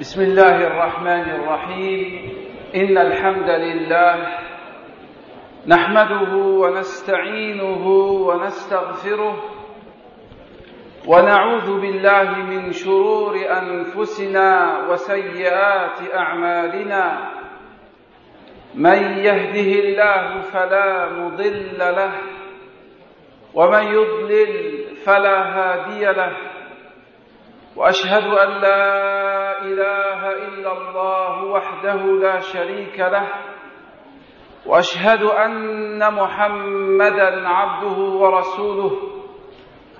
بسم الله الرحمن الرحيم. إن الحمد لله نحمده ونستعينه ونستغفره ونعوذ بالله من شرور أنفسنا وسيئات أعمالنا. من يهده الله فلا مضل له ومن يضلل فلا هادي له. وأشهد أن لا إله إلا الله وحده لا شريك له وأشهد أن محمدا عبده ورسوله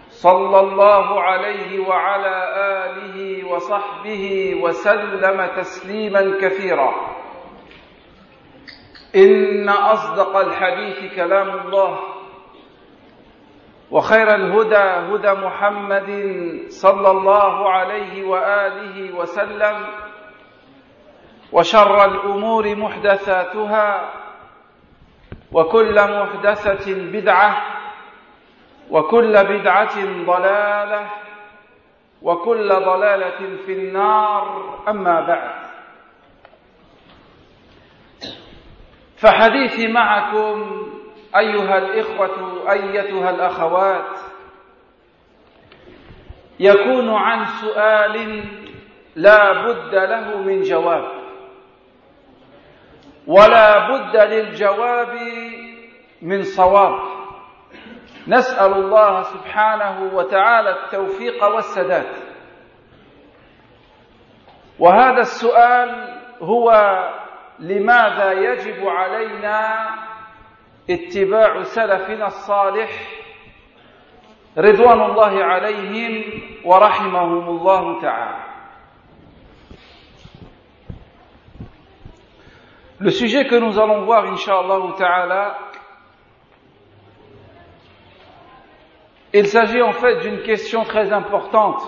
صلى الله عليه وعلى آله وصحبه وسلم تسليما كثيرا. إن أصدق الحديث كلام الله. وخير الهدى هدى محمد صلى الله عليه وآله وسلم وشر الأمور محدثاتها وكل محدثة بدعة وكل بدعة ضلالة وكل ضلالة في النار. أما بعد فحديثي معكم أيها الإخوة أيتها الأخوات. يكون عن سؤال لا بد له من جواب. ولا بد للجواب من صواب. نسأل الله سبحانه وتعالى التوفيق والسداد. وهذا السؤال هو لماذا يجب علينا اتباع سلفنا الصالح رضوان الله عليهم ورحمهم الله تعالى Le sujet que nous allons voir, Inch'Allah ta'ala, il s'agit en fait d'une question très importante.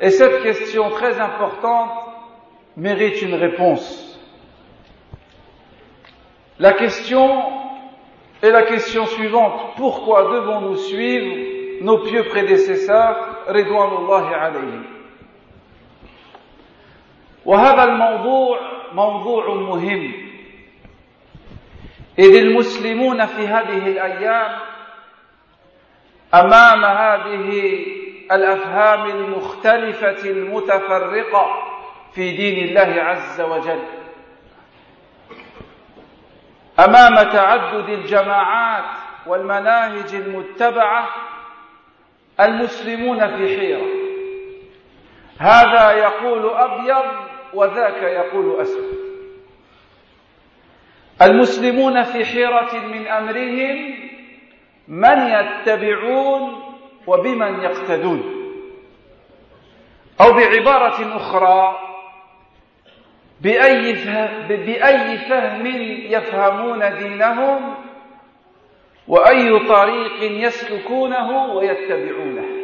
Et cette question très importante mérite une réponse. La question est la question suivante. Pourquoi devons-nous suivre nos pieux prédécesseurs, Ridwanullahi alayhim وهذا الموضوع موضوع مهم إذ المسلمون في هذه الأيام أمام هذه الأفهام المختلفة المتفرقة في دين الله عز وجل أمام تعدد الجماعات والمناهج المتبعة المسلمون في حيرة. هذا يقول أبيض وذاك يقول أسود. المسلمون في حيرة من أمرهم من يتبعون وبمن يقتدون. أو بعبارة أخرى بأي فهم, بأي فهم يفهمون دينهم وأي طريق يسلكونه ويتبعونه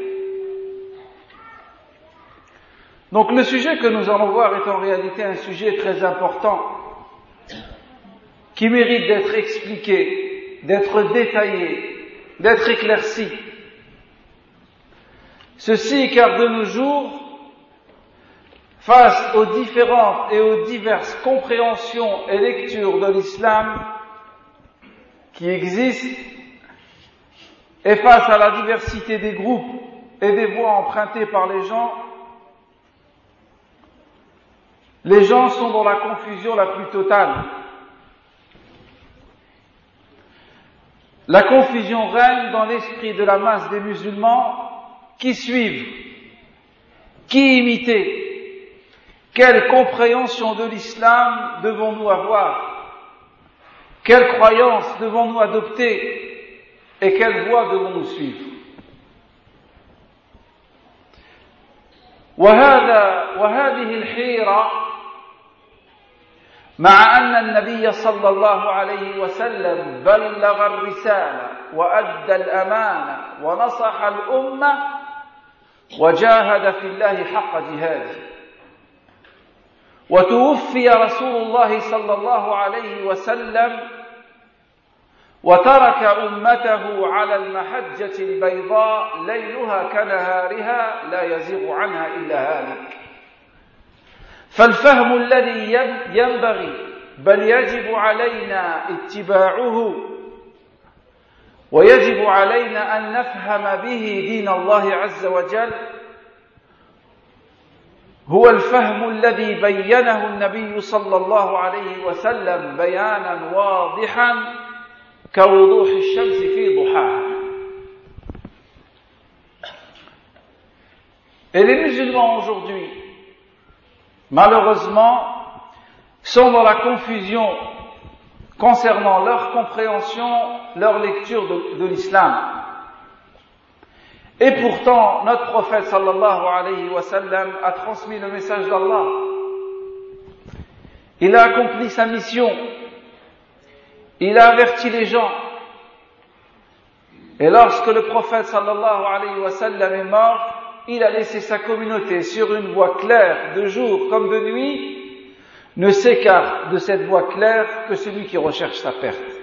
Donc le sujet que nous allons voir est en réalité un sujet très important qui mérite d'être expliqué, d'être détaillé, d'être éclairci. Ceci car de nos jours, face aux différentes et aux diverses compréhensions et lectures de l'islam qui existent, et face à la diversité des groupes et des voies empruntées par les gens, les gens sont dans la confusion la plus totale. La confusion règne dans l'esprit de la masse des musulmans qui suivent, qui imiter, quelle compréhension de l'islam devons-nous avoir Quelle croyance devons-nous adopter Et quelle voie devons-nous suivre وهذا وهذه الحيرة مع أن النبي صلى الله عليه وسلم بلغ الرسالة وأدى الأمانة ونصح الأمة وجاهد في الله حق جهاده وتوفي رسول الله صلى الله عليه وسلم وترك أمته على المحجة البيضاء ليلها كنهارها لا يزيغ عنها إلا هالك. فالفهم الذي ينبغي بل يجب علينا اتباعه ويجب علينا أن نفهم به دين الله عز وجل هو الفهم الذي بينه النبي صلى الله عليه وسلم بيانا واضحا كوضوح الشمس في ضحاها Et les musulmans aujourd'hui, malheureusement, sont dans la confusion concernant leur compréhension, leur lecture de, de l'islam. Et pourtant, notre prophète sallallahu alayhi wa sallam a transmis le message d'Allah. Il a accompli sa mission. Il a averti les gens. Et lorsque le prophète sallallahu alayhi wa sallam est mort, il a laissé sa communauté sur une voie claire de jour comme de nuit, ne s'écarte de cette voie claire que celui qui recherche sa perte.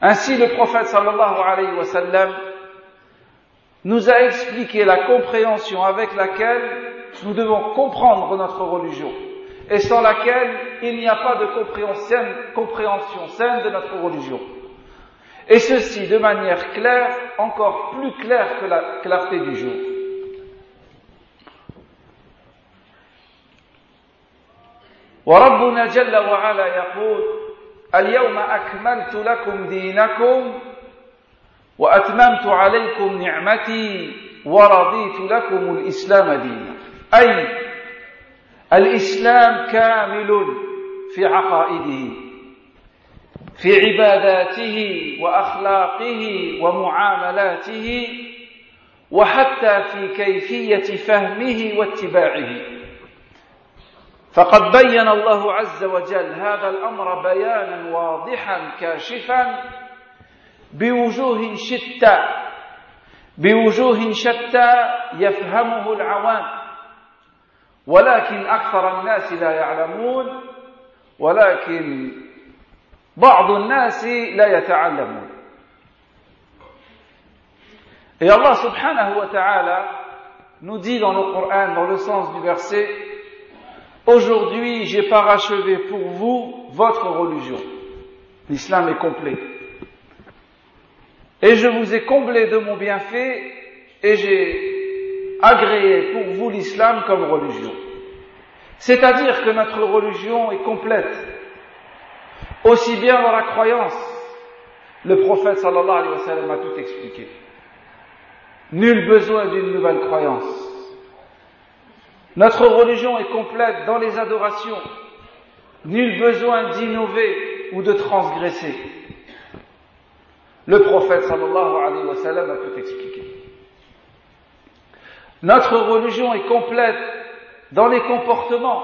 Ainsi, le prophète sallallahu alayhi wa sallam nous a expliqué la compréhension avec laquelle nous devons comprendre notre religion et sans laquelle il n'y a pas de compréhension saine de notre religion. Et ceci de manière claire, encore plus claire que la clarté du jour. وربنا جل وعلا يقول اليوم أكملت لكم دينكم وأتممت عليكم نعمتي ورضيت لكم الإسلام دينا. أي الإسلام كامل في عقائده في عباداته وأخلاقه ومعاملاته وحتى في كيفية فهمه واتباعه. فقد بين الله عز وجل هذا الأمر بيانا واضحا كاشفا بوجوه شتى بوجوه شتى يفهمه العوام. ولكن أكثر الناس لا يعلمون ولكن بعض الناس لا يتعلمون. Et Allah subhanahu wa ta'ala nous dit dans le Coran, dans le sens du verset, Aujourd'hui, j'ai parachevé pour vous votre religion. L'islam est complet. Et je vous ai comblé de mon bienfait et j'ai agréé pour vous l'islam comme religion. C'est-à-dire que notre religion est complète. Aussi bien dans la croyance, le prophète sallallahu alayhi wa sallam a tout expliqué. Nul besoin d'une nouvelle croyance. Notre religion est complète dans les adorations. Nul besoin d'innover ou de transgresser. Le prophète sallallahu alayhi wa sallam a tout expliqué. Notre religion est complète dans les comportements.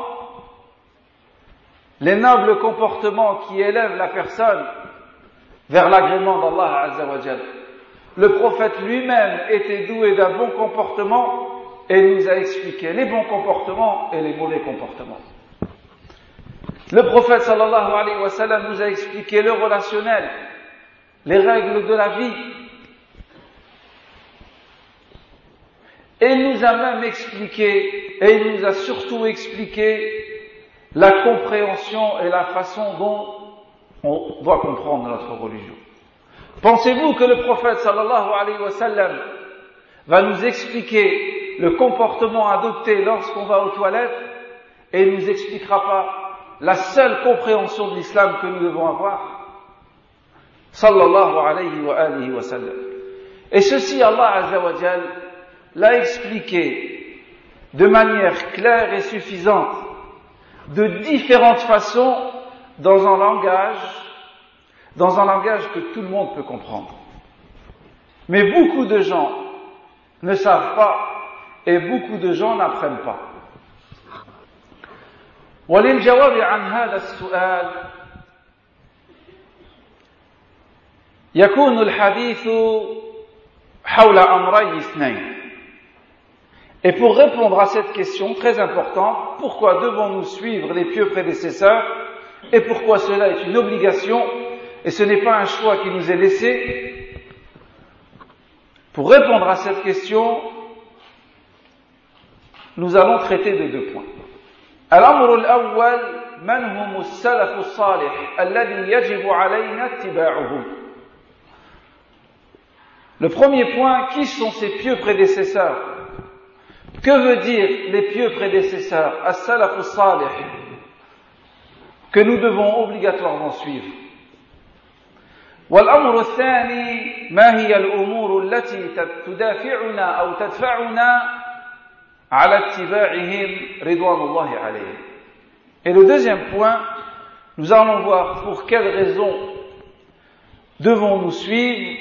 Les nobles comportements qui élèvent la personne vers l'agrément d'Allah Azzawajal. Le prophète lui-même était doué d'un bon comportement et nous a expliqué les bons comportements et les mauvais comportements. Le prophète sallallahu alayhi wa sallam nous a expliqué le relationnel, les règles de la vie. Et il nous a même expliqué, et il nous a surtout expliqué la compréhension et la façon dont on doit comprendre notre religion. Pensez-vous que le prophète sallallahu alayhi wa sallam va nous expliquer le comportement adopté lorsqu'on va aux toilettes et il ne nous expliquera pas la seule compréhension de l'islam que nous devons avoir sallallahu alayhi wa alihi wa sallam. Et ceci, Allah azawajal l'a expliqué de manière claire et suffisante, de différentes façons, dans un langage, dans un langage que tout le monde peut comprendre. Mais beaucoup de gens ne savent pas et beaucoup de gens n'apprennent pas. وللجواب عن هذا السؤال يكون الحديث حول أمرين اثنين Et pour répondre à cette question très importante, pourquoi devons-nous suivre les pieux prédécesseurs Et pourquoi cela est une obligation et ce n'est pas un choix qui nous est laissé Pour répondre à cette question, nous allons traiter de deux points. الأمر الأول من هم السلف الصالح الذي يجب علينا اتباعهم Le premier point, qui sont ces pieux prédécesseurs Que veut dire les pieux prédécesseurs As-salaf salih que nous devons obligatoirement suivre. والأمر الثاني ما هي الأمور التي تدافعنا أو تدفعنا Et le deuxième point, nous allons voir pour quelles raisons devons-nous suivre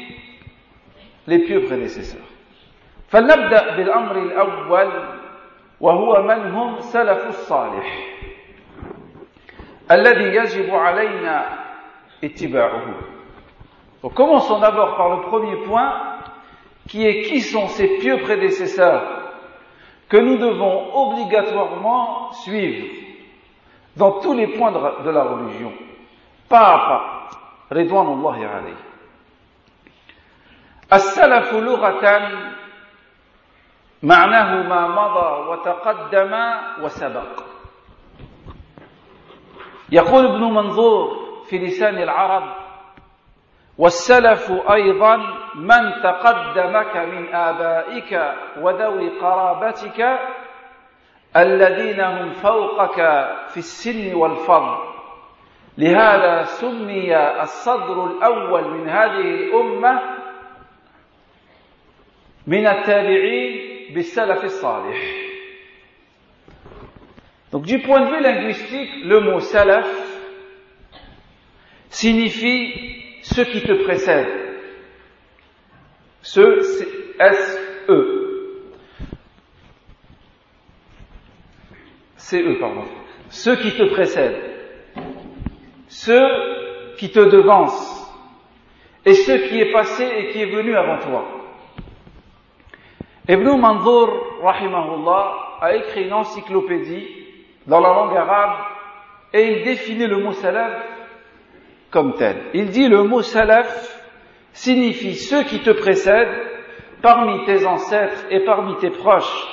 les pieux prédécesseurs. فلنبدأ بالأمر الأول وهو من هم سلف الصالح الذي يجب علينا اتباعه. Donc commençons d'abord par le premier point qui est qui sont ces pieux prédécesseurs que nous devons obligatoirement suivre dans tous les points de la religion, pas à pas. رضوان الله عليه السلف لغة معناه ما مضى وتقدم وسبق يقول ابن منظور في لسان العرب والسلف أيضا من تقدمك من آبائك وذوي قرابتك الذين هم فوقك في السن والفضل. لهذا سمي الصدر الأول من هذه الأمة من التابعين بالسلف الصالح. Donc du point de vue linguistique, le mot salaf signifie ceux qui te précèdent. Ce, S-E. C-E, pardon. Ceux qui te précèdent. Ceux qui te devancent. Et ceux qui est passé et qui est venu avant toi. Ibn Manzour, rahimahullah, a écrit une encyclopédie dans la langue arabe et il définit le mot salaf comme tel. Il dit le mot salaf signifie ceux qui te précèdent parmi tes ancêtres et parmi tes proches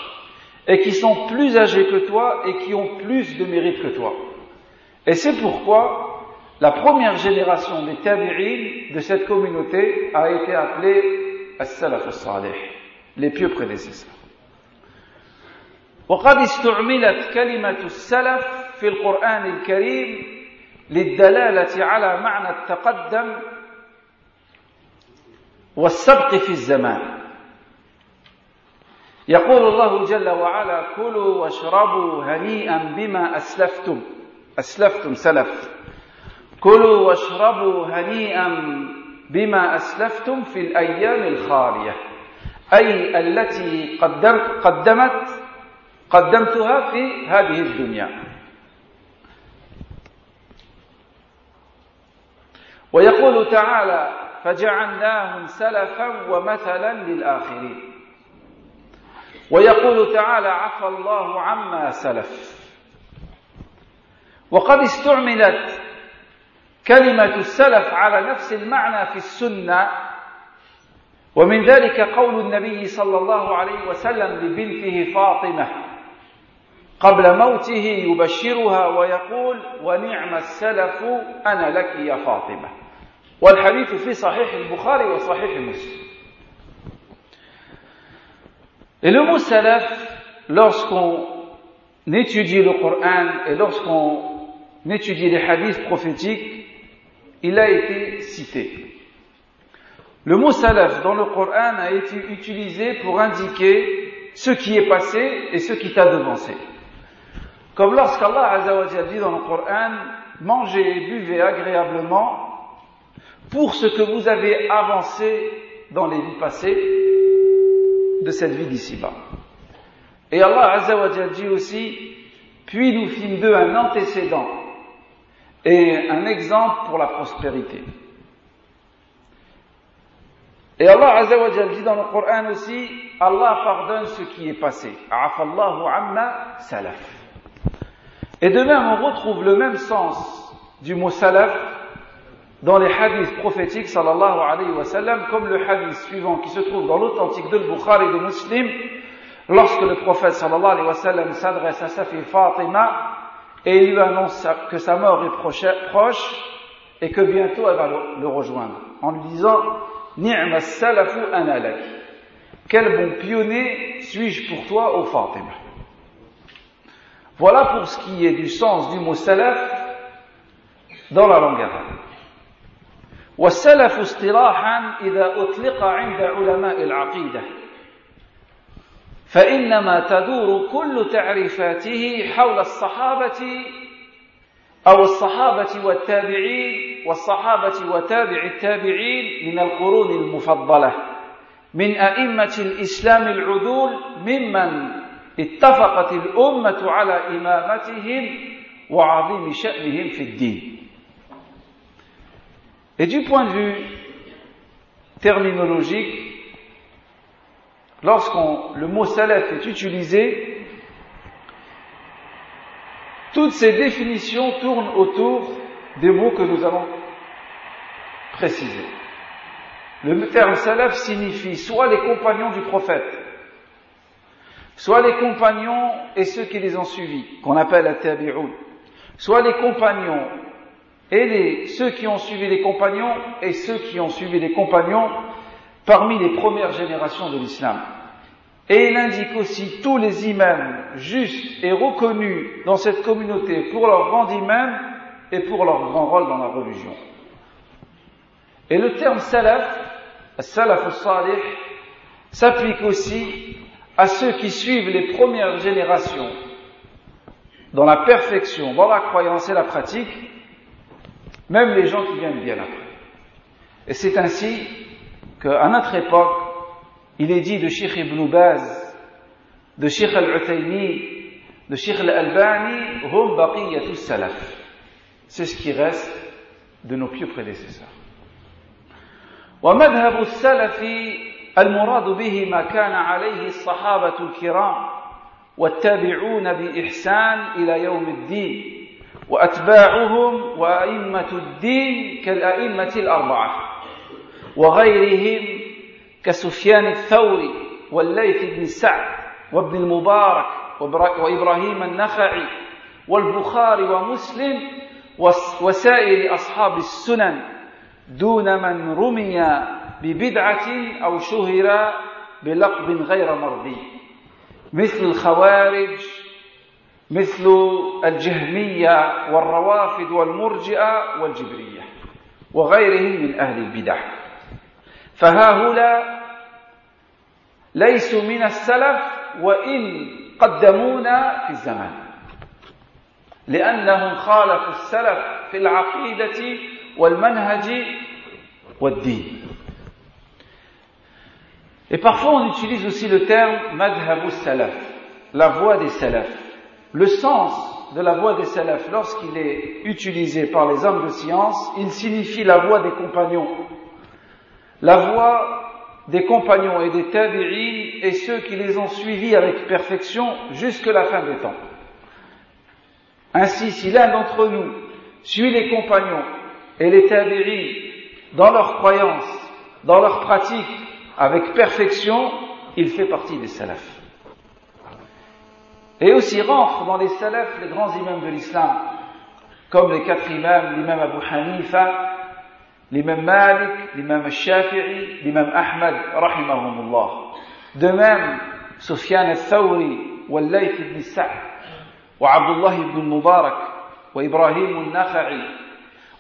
et qui sont plus âgés que toi et qui ont plus de mérite que toi. Et c'est pourquoi la première génération des tabi'in de cette communauté a été appelée as-salaf as-salih, les pieux prédécesseurs. وقد استعملت كلمة السلف في القرآن الكريم للدلالة على معنى التقدم والسبق في الزمان. يقول الله جل وعلا كلوا واشربوا هنيئا بما أسلفتم. أسلفتم سلف. كلوا واشربوا هنيئا بما أسلفتم في الأيام الخالية. أي التي قدمت قدمتها في هذه الدنيا. ويقول تعالى فجعلناهم سلفا ومثلا للآخرين. ويقول تعالى عفى الله عما سلف. وقد استعملت كلمة السلف على نفس المعنى في السنة ومن ذلك قول النبي صلى الله عليه وسلم لبنته فاطمة. قبل موته يبشرها ويقول ونعم السلف أنا لك يا فاطمة والحديث في صحيح البخاري وصحيح مسلم Et le mot salaf, lorsqu'on étudie le Coran et lorsqu'on étudie les hadiths prophétiques, il a été cité. Le mot salaf dans le Coran a été utilisé pour indiquer ce qui est passé et ce qui t'a devancé. Comme lorsqu'Allah Azzawajal dit dans le Coran, mangez et buvez agréablement pour ce que vous avez avancé dans les vies passées de cette vie d'ici-bas. Et Allah Azzawajal dit aussi, puis nous fîmes d'eux un antécédent et un exemple pour la prospérité. Et Allah Azzawajal dit dans le Coran aussi, Allah pardonne ce qui est passé. Salaf. Et de même, on retrouve le même sens du mot salaf dans les hadiths prophétiques sallallahu alayhi wa sallam, comme le hadith suivant qui se trouve dans l'authentique de Bukhari et de Muslim, lorsque le prophète sallallahu alayhi wa sallam s'adresse à sa fille Fatima et il lui annonce que sa mort est proche et que bientôt elle va le rejoindre, en lui disant Ni'ma salafu analak. Quel bon pionnier suis-je pour toi, ô Fatima? Voilà pour ce qui est du sens du mot salaf dans la langue arabe. والسلف اصطلاحا إذا أطلق عند علماء العقيدة فإنما تدور كل تعريفاته حول الصحابة أو الصحابة والتابعين والصحابة وتابع التابعين من القرون المفضلة من أئمة الإسلام العدول ممن اتفقت الأمة على إمامتهم وعظيم شأنهم في الدين Et du point de vue terminologique, lorsqu'on le mot salaf est utilisé, toutes ces définitions tournent autour des mots que nous allons préciser. Le terme salaf signifie soit les compagnons du prophète, soit les compagnons et ceux qui les ont suivis, qu'on appelle la tabi'un, soit les compagnons et ceux qui ont suivi les compagnons et ceux qui ont suivi les compagnons parmi les premières générations de l'islam. Et il indique aussi tous les imams justes et reconnus dans cette communauté pour leur grand imam et pour leur grand rôle dans la religion. Et le terme salaf, salaf al-salih, s'applique aussi à ceux qui suivent les premières générations dans la perfection, dans la croyance et la pratique, même les gens qui viennent bien après. Et c'est ainsi qu'à notre époque, il est dit de Sheikh Ibn Baz, de Sheikh Al-Utaymi, de Sheikh Al-Albani, hum baqiyatus salaf. C'est ce qui reste de nos pieux prédécesseurs. ومذهب السلف المراد به ما كان عليه الصحابة الكرام والتابعون بإحسان إلى يوم الدين وأتباعهم وأئمة الدين كالأئمة الأربعة وغيرهم كسفيان الثوري والليث بن سعد وابن المبارك وإبراهيم النخعي والبخاري ومسلم وسائر أصحاب السنن دون من رمي ببدعة أو شهر بلقب غير مرضي. مثل الخوارج مثل الجهمية والروافد والمرجئة والجبرية وغيرهم من أهل البدع. فهؤلاء ليسوا من السلف وإن قدمونا في الزمان. لأنهم خالفوا السلف في العقيدة والمنهج والدين. Et parfois on utilise aussi le terme madhabu salaf, la voie des salafs. Le sens de la voie des salafs, lorsqu'il est utilisé par les hommes de science, il signifie la voie des compagnons. La voie des compagnons et des tabi'in et ceux qui les ont suivis avec perfection jusque la fin des temps. Ainsi, si l'un d'entre nous suit les compagnons et les tabi'in dans leur croyance, dans leur pratique, avec perfection, il fait partie des salafs. Et aussi rentrent dans les salafs les grands imams de l'islam, comme les quatre imams, l'imam Abu Hanifa, l'imam Malik, l'imam Shafi'i, l'imam Ahmad, rahimahumullah. De même, Sufyan al-Thawri, والليث بن سعد وعبد الله بن المبارك وإبراهيم النخعي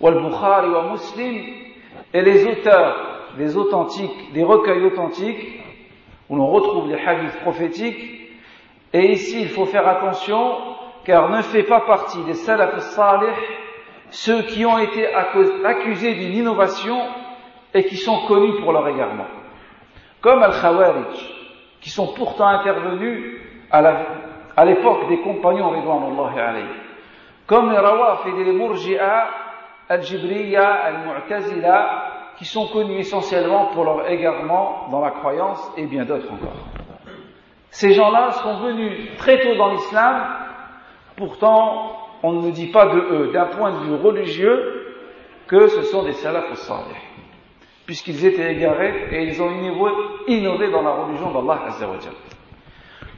والبخاري ومسلم et les auteurs des authentiques, recueils authentiques, où l'on retrouve les hadiths prophétiques, et ici, il faut faire attention, car ne fait pas partie des salaf salih ceux qui ont été accusés d'une innovation et qui sont connus pour leur égarement. Comme Al-Khawarij, qui sont pourtant intervenus à l'époque des compagnons. Comme les Rawafid et les Murji'a, Al-Jibriya, Al-Mu'tazila, qui sont connus essentiellement pour leur égarement dans la croyance et bien d'autres encore. Ces gens-là sont venus très tôt dans l'islam, pourtant on ne dit pas de eux, d'un point de vue religieux, que ce sont des salaf salih, puisqu'ils étaient égarés et ils ont innové dans la religion d'Allah Azza wa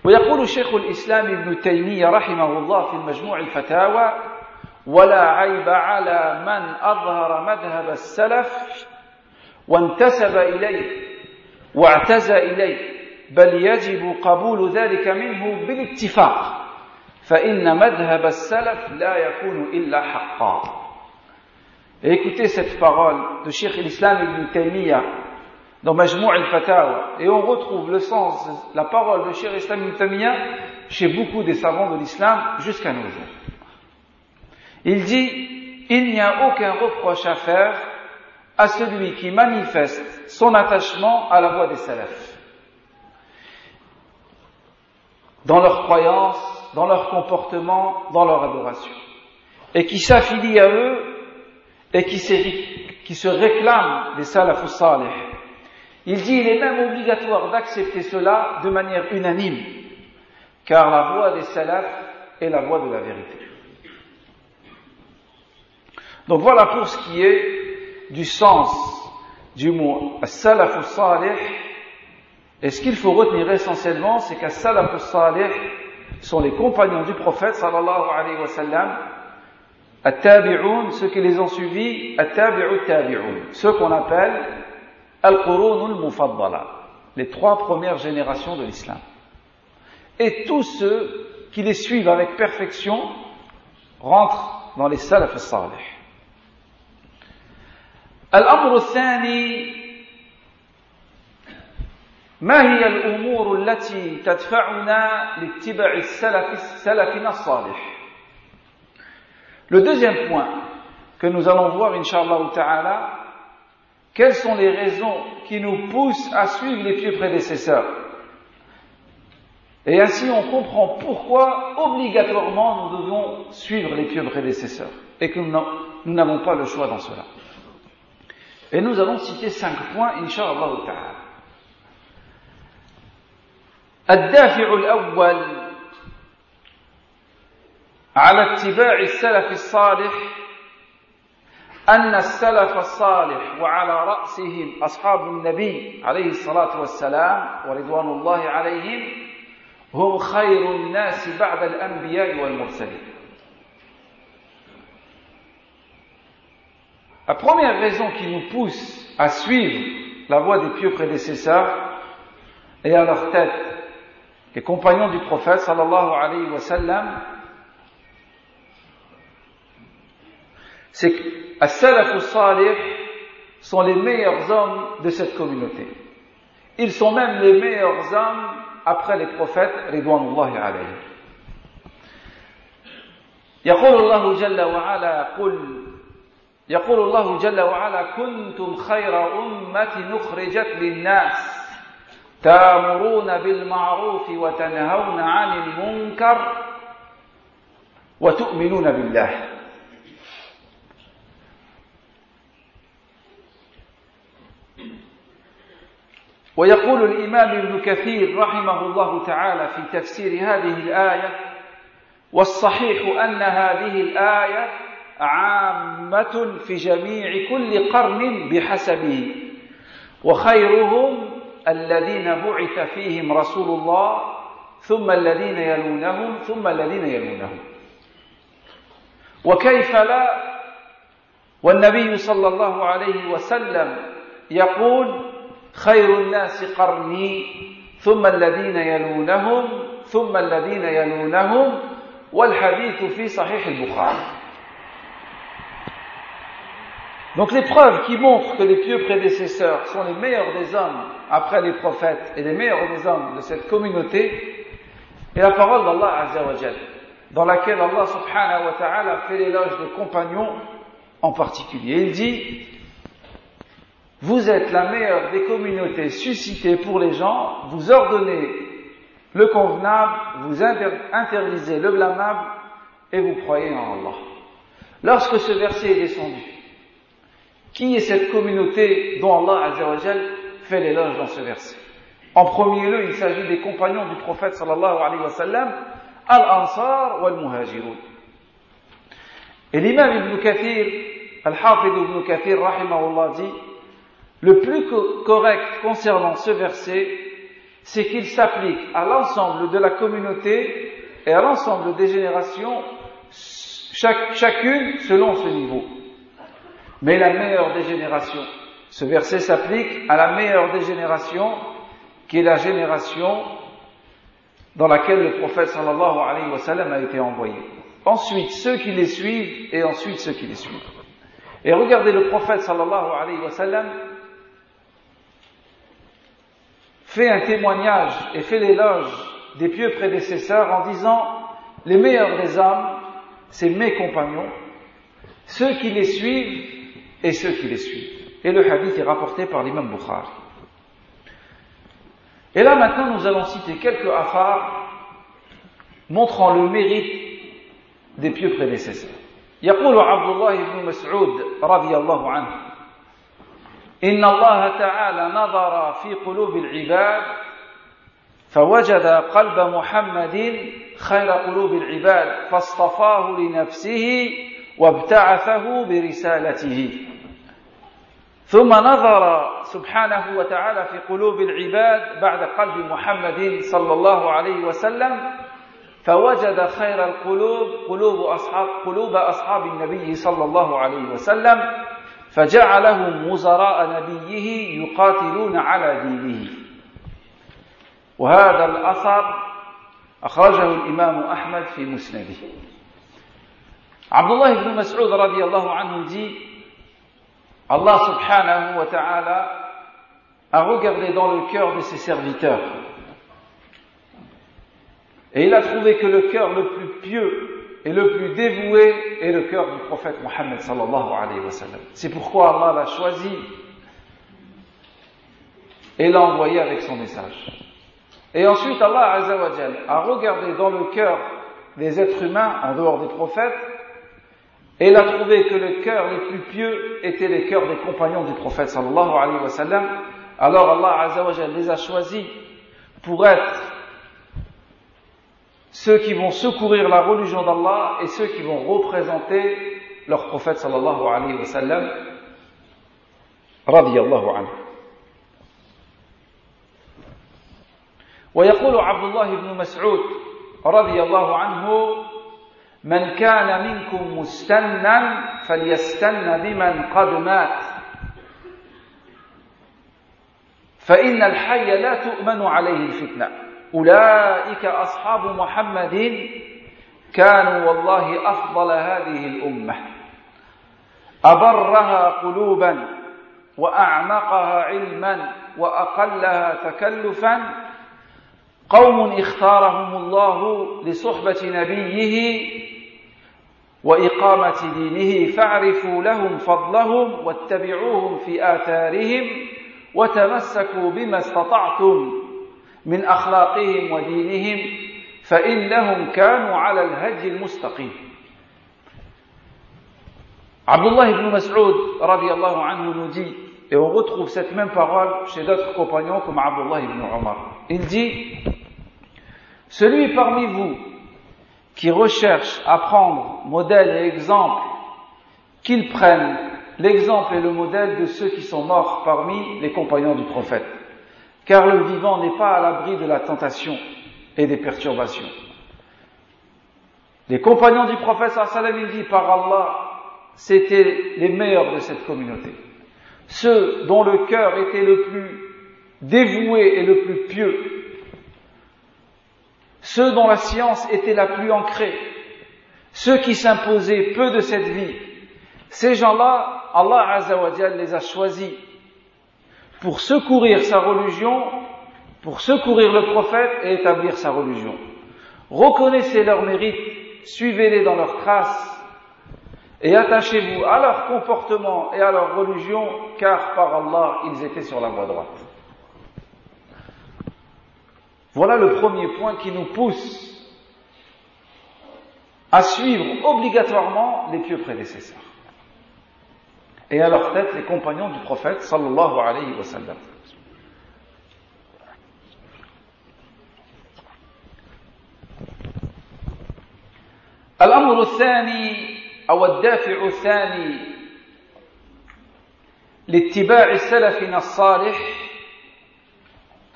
ويقول شيخ الإسلام ابن تيمية رحمه الله في المجموع الفتاوى ولا عيب على من أظهر مذهب السلف وانتسب إليه واعتزى إليه بل يجب قبول ذلك منه بالاتفاق فإن مذهب السلف لا يكون إلا حقا Et écoutez cette parole de Cheikh l'Islam ibn Taymiyyah dans Majmou' al-Fatawa. Et on retrouve le sens, la parole de Cheikh l'Islam ibn Taymiyyah chez beaucoup des savants de l'islam jusqu'à nos jours. Il dit, il n'y a aucun reproche à faire à celui qui manifeste son attachement à la voie des salafs. Dans leur croyance, dans leur comportement, dans leur adoration. Et qui s'affilie à eux et qui, qui se réclame des salafs salih. Il dit, il est même obligatoire d'accepter cela de manière unanime, car la voie des salafs est la voie de la vérité. Donc voilà pour ce qui est du sens du mot salaf salih. Et ce qu'il faut retenir essentiellement, c'est qu'à salaf salih sont les compagnons du prophète sallallahu alayhi wa sallam, at-tabi'un, ceux qui les ont suivis, at-tabi'u tabi'un, ceux qu'on appelle al-qurun al-mufaddala, les trois premières générations de l'islam. Et tous ceux qui les suivent avec perfection rentrent dans les salaf salih. الأمر الثاني ما هي الأمور التي تدفعنا لاتباع السلف سلفنا الصالح Le deuxième point que nous allons voir, Inch'Allah ta'ala, quelles sont les raisons qui nous poussent à suivre les pieux prédécesseurs Et ainsi on comprend pourquoi obligatoirement nous devons suivre les pieux prédécesseurs et que nous n'avons pas le choix dans cela. Et nous allons citer cinq points, Inch'Allah ta'ala. الدافع الأول على اتباع السلف الصالح أن السلف الصالح وعلى رأسهم أصحاب النبي عليه الصلاة والسلام ورضوان الله عليهم هم خير الناس بعد الأنبياء والمرسلين La première raison qui nous pousse à suivre la voie des pieux prédécesseurs et à leur tête les compagnons du prophète sallallahu alayhi wa sallam, c'est que as-salaf salih sont les meilleurs hommes de cette communauté. Ils sont même les meilleurs hommes après les prophètes ridwanullahi alayhi. يقول الله جل وعلا قل يقول الله جل وعلا كنتم خير أمة نخرجت للناس تامرون بالمعروف وتنهون عن المنكر وتؤمنون بالله. ويقول الإمام ابن كثير رحمه الله تعالى في تفسير هذه الآية والصحيح أن هذه الآية عامة في جميع كل قرن بحسبه. وخيرهم الذين بعث فيهم رسول الله ثم الذين يلونهم ثم الذين يلونهم. وكيف لا؟ والنبي صلى الله عليه وسلم يقول خير الناس قرني ثم الذين يلونهم ثم الذين يلونهم والحديث في صحيح البخاري. Donc les preuves qui montrent que les pieux prédécesseurs sont les meilleurs des hommes après les prophètes et les meilleurs des hommes de cette communauté est la parole d'Allah Azzawajal, dans laquelle Allah subhanahu wa ta'ala fait l'éloge de compagnons en particulier. Il dit Vous êtes la meilleure des communautés suscitées pour les gens, vous ordonnez le convenable, vous interdisez le blâmable et vous croyez en Allah. Lorsque ce verset est descendu, qui est cette communauté dont Allah Azzawajal fait l'éloge dans ce verset? En premier lieu, il s'agit des compagnons du prophète sallallahu alayhi wa sallam, Al-Ansar wal-Muhajirun. Et l'imam Ibn Kathir, Al-Hafid Ibn Kathir, rahimahullah, dit, le plus correct concernant ce verset, c'est qu'il s'applique à l'ensemble de la communauté et à l'ensemble des générations, chacune selon ce niveau. Mais la meilleure des générations, ce verset s'applique à la meilleure des générations, qui est la génération dans laquelle le prophète sallallahu a été envoyé. Ensuite, ceux qui les suivent et ensuite ceux qui les suivent. Et regardez le prophète sallallahu alayhi wa fait un témoignage et fait l'éloge des pieux prédécesseurs en disant les meilleurs des âmes, c'est mes compagnons, ceux qui les suivent et ceux qui les suivent. Et le hadith est rapporté par l'imam Bukhari. Et là maintenant nous allons citer quelques affaires montrant le mérite des pieux prédécesseurs. يقول عبد الله بن مسعود رضي الله عنه إن الله تعالى نظر في قلوب العباد فوجد قلب محمد خير قلوب العباد فاصطفاه لنفسه وابتعثه برسالته ثم نظر سبحانه وتعالى في قلوب العباد بعد قلب محمد صلى الله عليه وسلم فوجد خير القلوب قلوب أصحاب قلوب أصحاب النبي صلى الله عليه وسلم فجعلهم وزراء نبيه يقاتلون على دينه. وهذا الأثر أخرجه الإمام أحمد في مسنده. عبد الله بن مسعود رضي الله عنه dit Allah subhanahu wa ta'ala a regardé dans le cœur de ses serviteurs et il a trouvé que le cœur le plus pieux et le plus dévoué est le cœur du prophète Mohammed sallallahu alayhi wa sallam. C'est pourquoi Allah l'a choisi et l'a envoyé avec son message. Et ensuite Allah a regardé dans le cœur des êtres humains en dehors des prophètes et il a trouvé que le cœur les plus pieux étaient les cœurs des compagnons du prophète sallallahu alayhi wa sallam. Alors Allah azawajal les a choisis pour être ceux qui vont secourir la religion d'Allah et ceux qui vont représenter leur prophète sallallahu alayhi wa sallam radiyallahu anhu ويقول عبد الله بن مسعود رضي الله عنه من كان منكم مستنا فليستن بمن قد مات. فإن الحي لا تؤمن عليه الفتنة. أولئك أصحاب محمد كانوا والله أفضل هذه الأمة. أبرها قلوبا وأعمقها علما وأقلها تكلفا قوم اختارهم الله لصحبة نبيه وإقامة دينه فاعرفوا لهم فضلهم واتبعوهم في آثارهم وتمسكوا بما استطعتم من أخلاقهم ودينهم فإنهم كانوا على الهدي المستقيم. عبد الله بن مسعود رضي الله عنه dit et on retrouve cette même parole chez d'autres compagnons comme Abdullah ibn Omar il dit celui parmi vous qui recherche à prendre modèle et exemple qu'il prenne l'exemple et le modèle de ceux qui sont morts parmi les compagnons du prophète car le vivant n'est pas à l'abri de la tentation et des perturbations. Les compagnons du prophète sallam il dit par Allah, c'était les meilleurs de cette communauté. Ceux dont le cœur était le plus dévoué et le plus pieux. Ceux dont la science était la plus ancrée. Ceux qui s'imposaient peu de cette vie. Ces gens-là, Allah Azzawajal les a choisis pour secourir sa religion, pour secourir le prophète et établir sa religion. Reconnaissez leurs mérites, suivez-les dans leurs traces et attachez-vous à leur comportement et à leur religion, car par Allah, ils étaient sur la voie droite. Voilà le premier point qui nous pousse à suivre obligatoirement les pieux prédécesseurs et à leur tête les compagnons du prophète sallallahu alayhi wa sallam. الأمر الثاني أو الدافع الثاني لاتباع سلفنا الصالح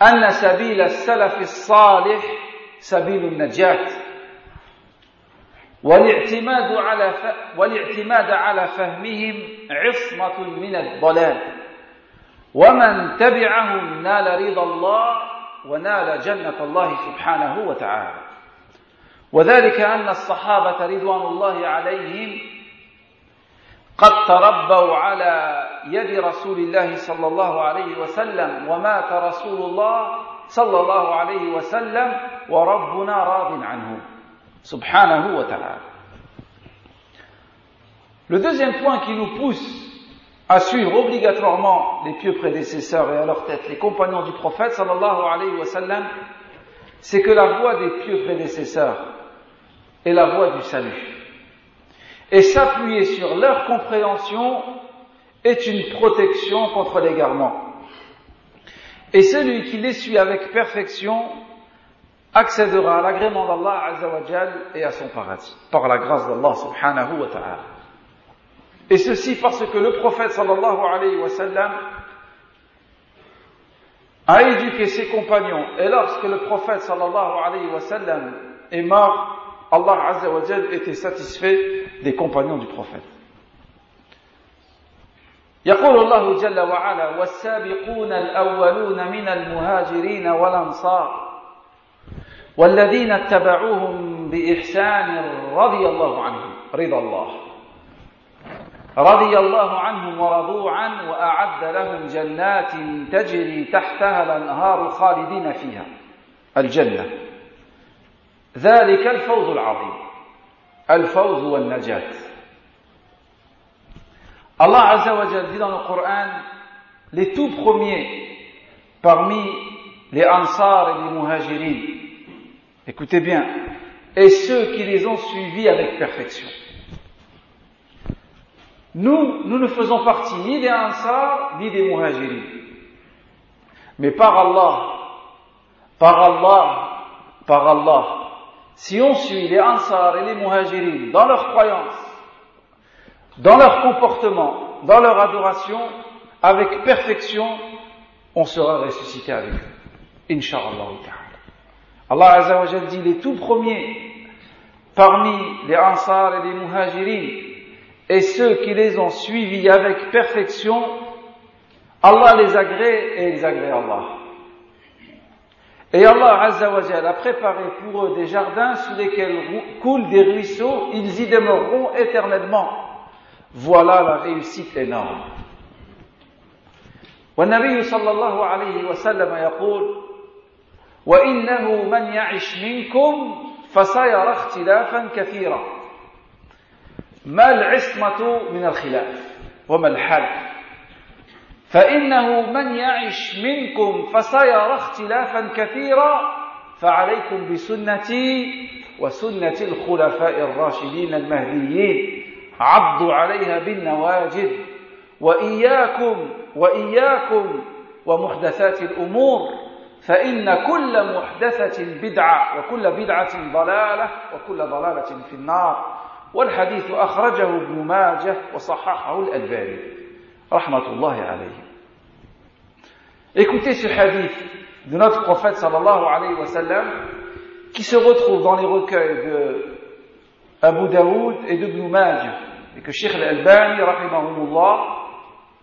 أن سبيل السلف الصالح سبيل النجاة. والاعتماد على والاعتماد على فهمهم عصمة من الضلال. ومن تبعهم نال رضا الله ونال جنة الله سبحانه وتعالى. وذلك أن الصحابة رضوان الله عليهم قد تربوا على يد رسول الله صلى الله عليه وسلم ومات رسول الله صلى الله عليه وسلم وربنا راض عنه سبحانه وتعالى Le deuxième point qui nous pousse à suivre obligatoirement les pieux prédécesseurs et à leur tête les compagnons du prophète sallallahu alayhi wa sallam, c'est que la voie des pieux prédécesseurs est la voie du salut. Et s'appuyer sur leur compréhension est une protection contre l'égarement. Et celui qui les suit avec perfection accédera à l'agrément d'Allah Azzawajal et à son paradis, par la grâce d'Allah subhanahu wa ta'ala. Et ceci parce que le prophète alayhi a éduqué ses compagnons. Et lorsque le prophète sallallahu alayhi wa sallam est mort, Allah azza wa était satisfait des compagnons du prophète. يقول الله جل وعلا والسابقون الأولون من المهاجرين والأنصار والذين اتبعوهم بإحسان رضي الله عنهم رضا الله رضي الله عنهم ورضوا عنه وأعد لهم جنات تجري تحتها الأنهار خالدين فيها الجنة ذلك الفوز العظيم الفوز والنجاة Allah Azza wa Jal dit dans le Coran les tout premiers parmi les Ansar et les Muhajirin écoutez bien et ceux qui les ont suivis avec perfection Nous, nous ne faisons partie ni des Ansar, ni des Muhajirin. Mais par Allah, par Allah, par Allah, si on suit les Ansar et les Muhajirin dans leur croyance, dans leur comportement, dans leur adoration, avec perfection, on sera ressuscité avec eux. Inch'Allah Allah Azza wa dit les tout premiers parmi les Ansar et les Muhajirin et ceux qui les ont suivis avec perfection, Allah les agrée et ils agréent Allah. Et Allah Azzawajal a préparé pour eux des jardins sous lesquels coulent des ruisseaux, ils y demeureront éternellement. Voilà la réussite énorme. والنبي صلى الله عليه وسلم يقول وإنه من يعش منكم فسيرى اختلافا كثيرا ما العصمة من الخلاف وما الحل فإنه من يعش منكم فسيرى اختلافا كثيرا فعليكم بسنتي وسنة الخلفاء الراشدين المهديين. عضوا عليها بالنواجذ وإياكم وإياكم ومحدثات الأمور فإن كل محدثة بدعة وكل بدعة ضلالة وكل ضلالة في النار. والحديث أخرجه ابن ماجه وصححه الألباني. rahmatullahi alayhi. Écoutez ce hadith de notre prophète sallallahu alayhi wa sallam qui se retrouve dans les recueils de Abu Daoud et de Ibn Majah et que Sheikh Al-Albani rahimahullah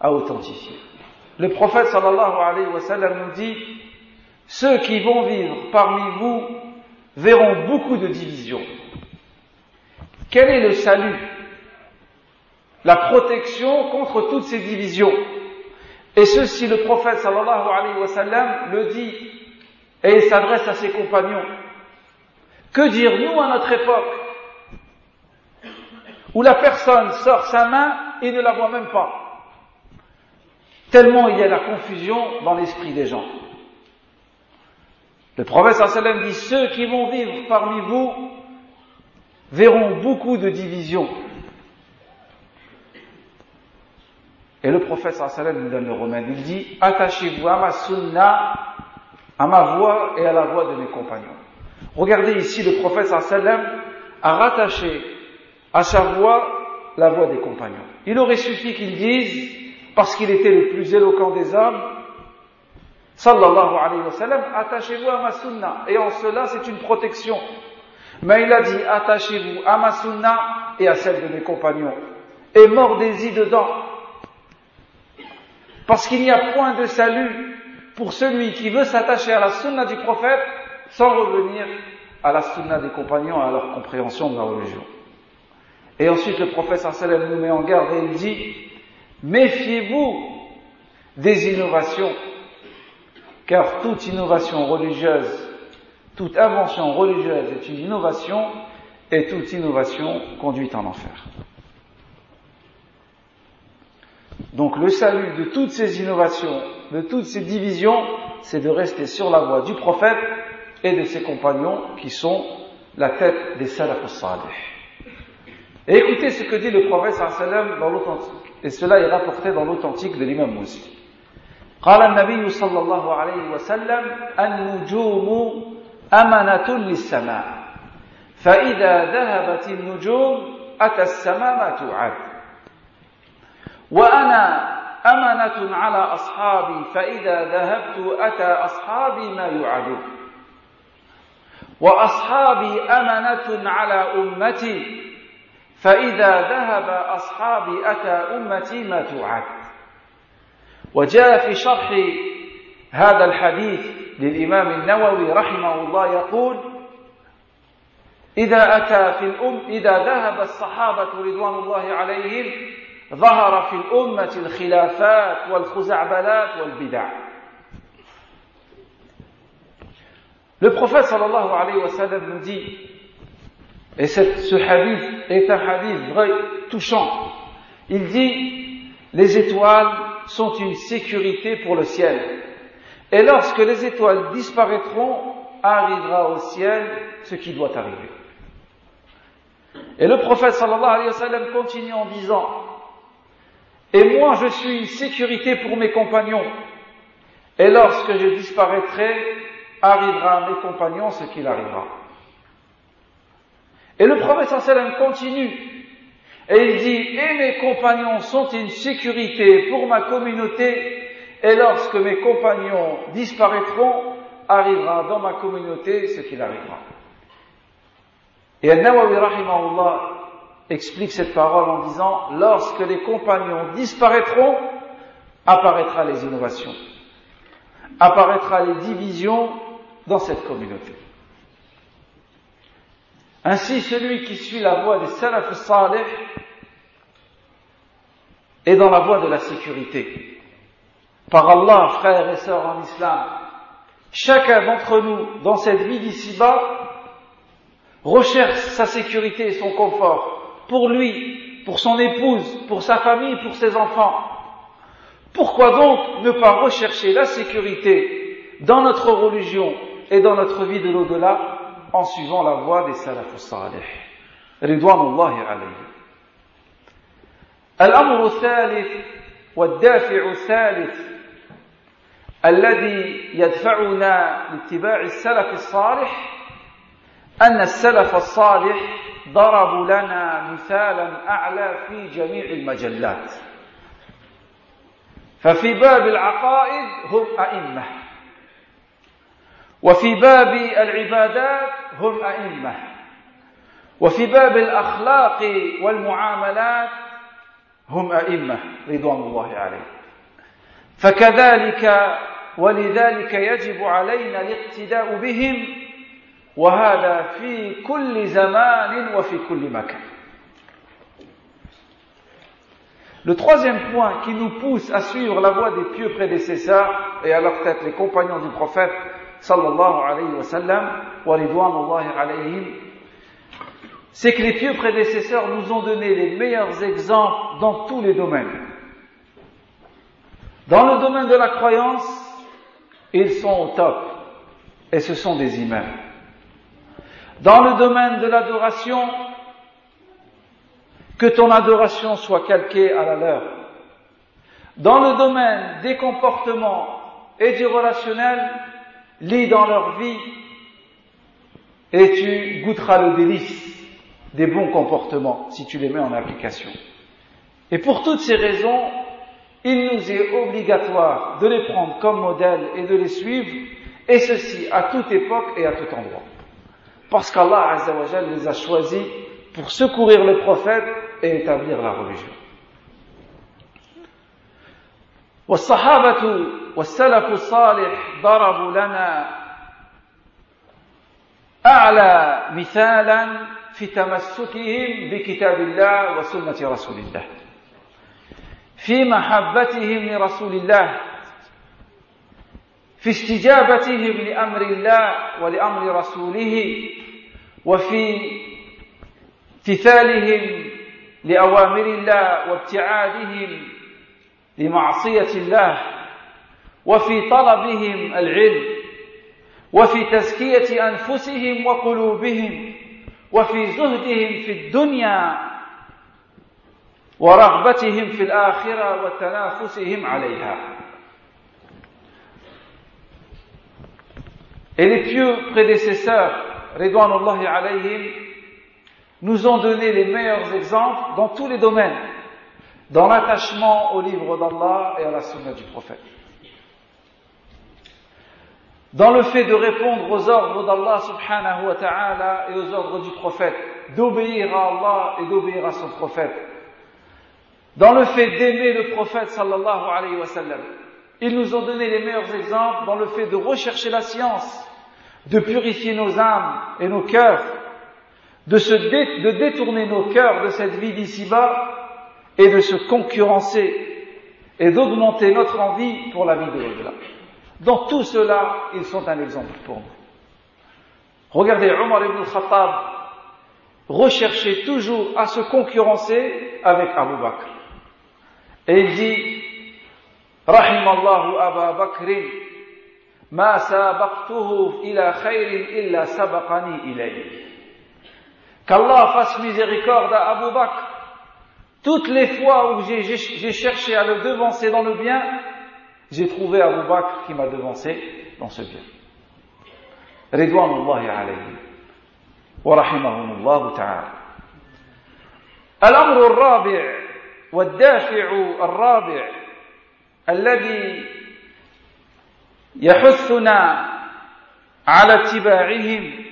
a authentifié. Le prophète sallallahu alayhi wa sallam nous dit ceux qui vont vivre parmi vous verront beaucoup de divisions. Quel est le salut la protection contre toutes ces divisions. Et ceci, le prophète sallallahu alayhi wa sallam le dit et il s'adresse à ses compagnons. Que dire nous à notre époque où la personne sort sa main et ne la voit même pas? Tellement il y a la confusion dans l'esprit des gens. Le prophète sallallahu alayhi wa sallam dit ceux qui vont vivre parmi vous verront beaucoup de divisions. Et le prophète sallam nous donne le remède. Il dit, attachez-vous à ma sunna, à ma voix et à la voix de mes compagnons. Regardez ici, le prophète sallam a rattaché à sa voix la voie des compagnons. Il aurait suffi qu'ils disent, parce qu'il était le plus éloquent des hommes, sallallahu alayhi wa sallam, attachez-vous à ma sunna. Et en cela, c'est une protection. Mais il a dit, attachez-vous à ma sunna et à celle de mes compagnons. Et mordez-y dedans. Parce qu'il n'y a point de salut pour celui qui veut s'attacher à la sunna du prophète sans revenir à la sunna des compagnons, à leur compréhension de la religion. Et ensuite le prophète sallam nous met en garde et il dit, méfiez-vous des innovations, car toute innovation religieuse, toute invention religieuse est une innovation et toute innovation conduit en enfer. Donc le salut de toutes ces innovations, de toutes ces divisions, c'est de rester sur la voie du prophète et de ses compagnons qui sont la tête des salafus salih. Et écoutez ce que dit le prophète sallam dans l'authentique. Et cela est rapporté dans l'authentique de l'imam Muslim. قال النبي صلى الله عليه وسلم النجوم أمنة للسماء فإذا ذهبت النجوم أتى السماء ما توعد وأنا أمنة على أصحابي فإذا ذهبت أتى أصحابي ما يوعدون. وأصحابي أمنة على أمتي فإذا ذهب أصحابي أتى أمتي ما توعد. وجاء في شرح هذا الحديث للإمام النووي رحمه الله يقول إذا أتى في الأم إذا ذهب الصحابة رضوان الله عليهم ظهر في الأمة الخلافات والخزعبلات والبدع Le prophète sallallahu alayhi wa sallam nous dit, et ce hadith est un hadith vrai, touchant, il dit, les étoiles sont une sécurité pour le ciel. Et lorsque les étoiles disparaîtront, arrivera au ciel ce qui doit arriver. Et le prophète sallallahu alayhi wa sallam continue en disant, et moi je suis une sécurité pour mes compagnons, et lorsque je disparaîtrai, arrivera à mes compagnons ce qu'il arrivera. Et le prophète sallam continue, et il dit, et mes compagnons sont une sécurité pour ma communauté, et lorsque mes compagnons disparaîtront, arrivera dans ma communauté ce qu'il arrivera. Et Al-Nawawi rahimahullah explique cette parole en disant, lorsque les compagnons disparaîtront, apparaîtra les innovations, apparaîtra les divisions dans cette communauté. Ainsi, celui qui suit la voie des salaf salih est dans la voie de la sécurité. Par Allah, frères et sœurs en islam, chacun d'entre nous, dans cette vie d'ici-bas, recherche sa sécurité et son confort pour lui, pour son épouse, pour sa famille, pour ses enfants. Pourquoi donc ne pas rechercher la sécurité dans notre religion et dans notre vie de l'au-delà en suivant la voie des salafus salih ridwanullahi alayhi الأمر الثالث والدافع الثالث الذي يدفعنا لاتباع السلف الصالح أن السلف الصالح ضربوا لنا مثالا أعلى في جميع المجلات. ففي باب العقائد هم أئمة. وفي باب العبادات هم أئمة. وفي باب الأخلاق والمعاملات هم أئمة رضوان الله عليهم. فكذلك ولذلك يجب علينا الاقتداء بهم وهذا في كل زمان وفي كل مكان Le troisième point qui nous pousse à suivre la voie des pieux prédécesseurs et à leur tête les compagnons du prophète sallallahu alayhi wa sallam wa ridwanullahi alayhim c'est que les pieux prédécesseurs nous ont donné les meilleurs exemples dans tous les domaines. Dans le domaine de la croyance, ils sont au top, et ce sont des imams. Dans le domaine de l'adoration, que ton adoration soit calquée à la leur. Dans le domaine des comportements et du relationnel, lis dans leur vie et tu goûteras le délice des bons comportements si tu les mets en application. Et pour toutes ces raisons, il nous est obligatoire de les prendre comme modèle et de les suivre, et ceci à toute époque et à tout endroit. Parce qu'Allah Azzawajal les a choisis pour secourir le prophète et établir la religion. والصحابة والسلف الصالح ضربوا لنا أعلى مثالا في تمسكهم بكتاب الله وسنة رسول الله في محبتهم لرسول الله في استجابتهم لأمر الله ولأمر رسوله وفي امتثالهم لأوامر الله وابتعادهم لمعصية الله وفي طلبهم العلم وفي تزكية أنفسهم وقلوبهم وفي زهدهم في الدنيا ورغبتهم في الآخرة وتنافسهم عليها. Et les pieux prédécesseurs, Ridwanullahi alayhim, nous ont donné les meilleurs exemples dans tous les domaines, dans l'attachement au livre d'Allah et à la sunna du prophète. Dans le fait de répondre aux ordres d'Allah subhanahu wa ta'ala et aux ordres du prophète, d'obéir à Allah et d'obéir à son prophète. Dans le fait d'aimer le prophète sallallahu alayhi wa sallam. Ils nous ont donné les meilleurs exemples dans le fait de rechercher la science, de purifier nos âmes et nos cœurs, de, se détourner nos cœurs de cette vie d'ici-bas et de se concurrencer et d'augmenter notre envie pour la vie de l'au-delà. Dans tout cela, ils sont un exemple pour nous. Regardez Omar ibn Khattab recherchait toujours à se concurrencer avec Abu Bakr. Et il dit, رحم الله أبا بكر ما سابقته إلى خير إلا سبقني إليه Qu'Allah fasse miséricorde à Abu Bakr. Toutes les fois où j'ai cherché à le devancer dans le bien, j'ai trouvé Abu Bakr qui m'a devancé dans ce bien. Ridwanullahi alayhi. ورحمهم الله تعالى. الأمر الرابع والدافع الرابع الذي يحثنا على اتباعهم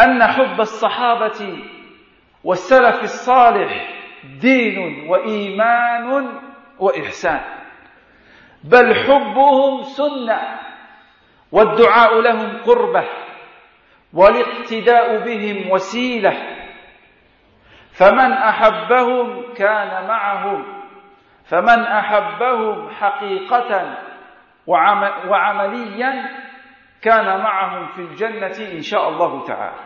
أن حب الصحابة والسلف الصالح دين وإيمان وإحسان بل حبهم سنة والدعاء لهم قربة والاقتداء بهم وسيلة فمن أحبهم كان معهم. فمن أحبهم حقيقة وعمليا كان معهم في الجنة إن شاء الله تعالى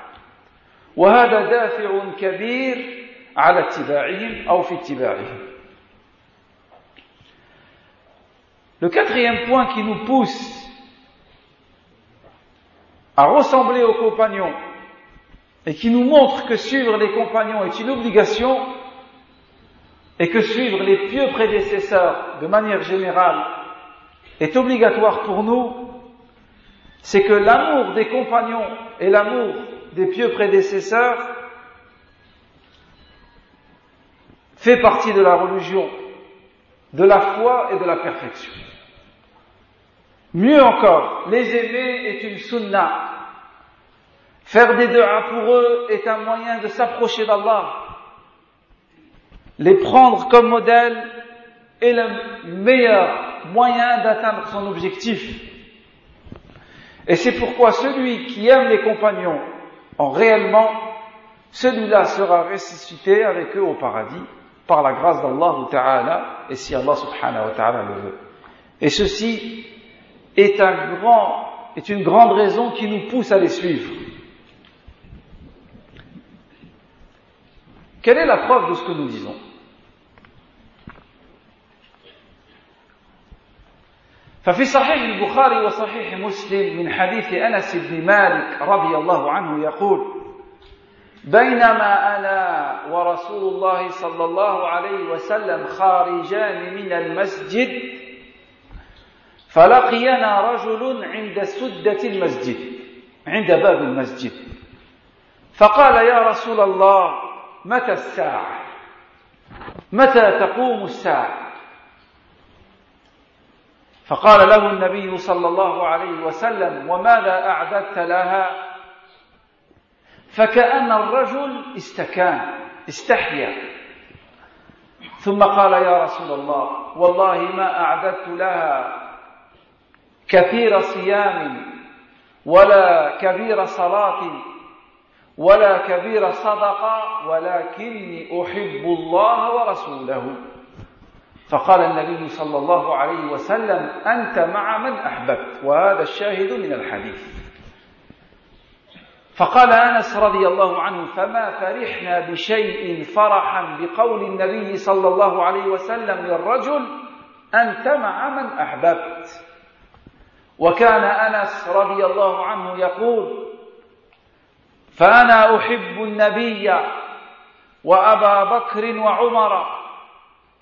وهذا دافع كبير على اتباعهم أو في اتباعهم Le quatrième point qui nous pousse à ressembler aux compagnons et qui nous montre que suivre les compagnons est une obligation et que suivre les pieux prédécesseurs de manière générale est obligatoire pour nous, c'est que l'amour des compagnons et l'amour des pieux prédécesseurs fait partie de la religion, de la foi et de la perfection. Mieux encore, les aimer est une sunna. Faire des deux pour eux est un moyen de s'approcher d'Allah. Les prendre comme modèle est le meilleur moyen d'atteindre son objectif. Et c'est pourquoi celui qui aime les compagnons en réellement, celui-là sera ressuscité avec eux au paradis par la grâce d'Allah Ta'ala et si Allah subhanahu ta'ala le veut. Et ceci est une grande raison qui nous pousse à les suivre. Quelle est la preuve de ce que nous disons? ففي صحيح البخاري وصحيح مسلم من حديث أنس بن مالك رضي الله عنه يقول بينما أنا ورسول الله صلى الله عليه وسلم خارجان من المسجد فلقينا رجل عند سدة المسجد عند باب المسجد. فقال يا رسول الله متى الساعة؟ متى تقوم الساعة؟ فقال له النبي صلى الله عليه وسلم وماذا أعددت لها؟ فكأن الرجل استكان استحيا. ثم قال يا رسول الله والله ما أعددت لها كثير صيام ولا كبير صلاة ولا كبير صدقة ولكني أحب الله ورسوله. فقال النبي صلى الله عليه وسلم أنت مع من أحببت؟ وهذا الشاهد من الحديث. فقال أنس رضي الله عنه فما فرحنا بشيء فرحا بقول النبي صلى الله عليه وسلم للرجل أنت مع من أحببت. وكان أنس رضي الله عنه يقول فأنا أحب النبي وأبا بكر وعمر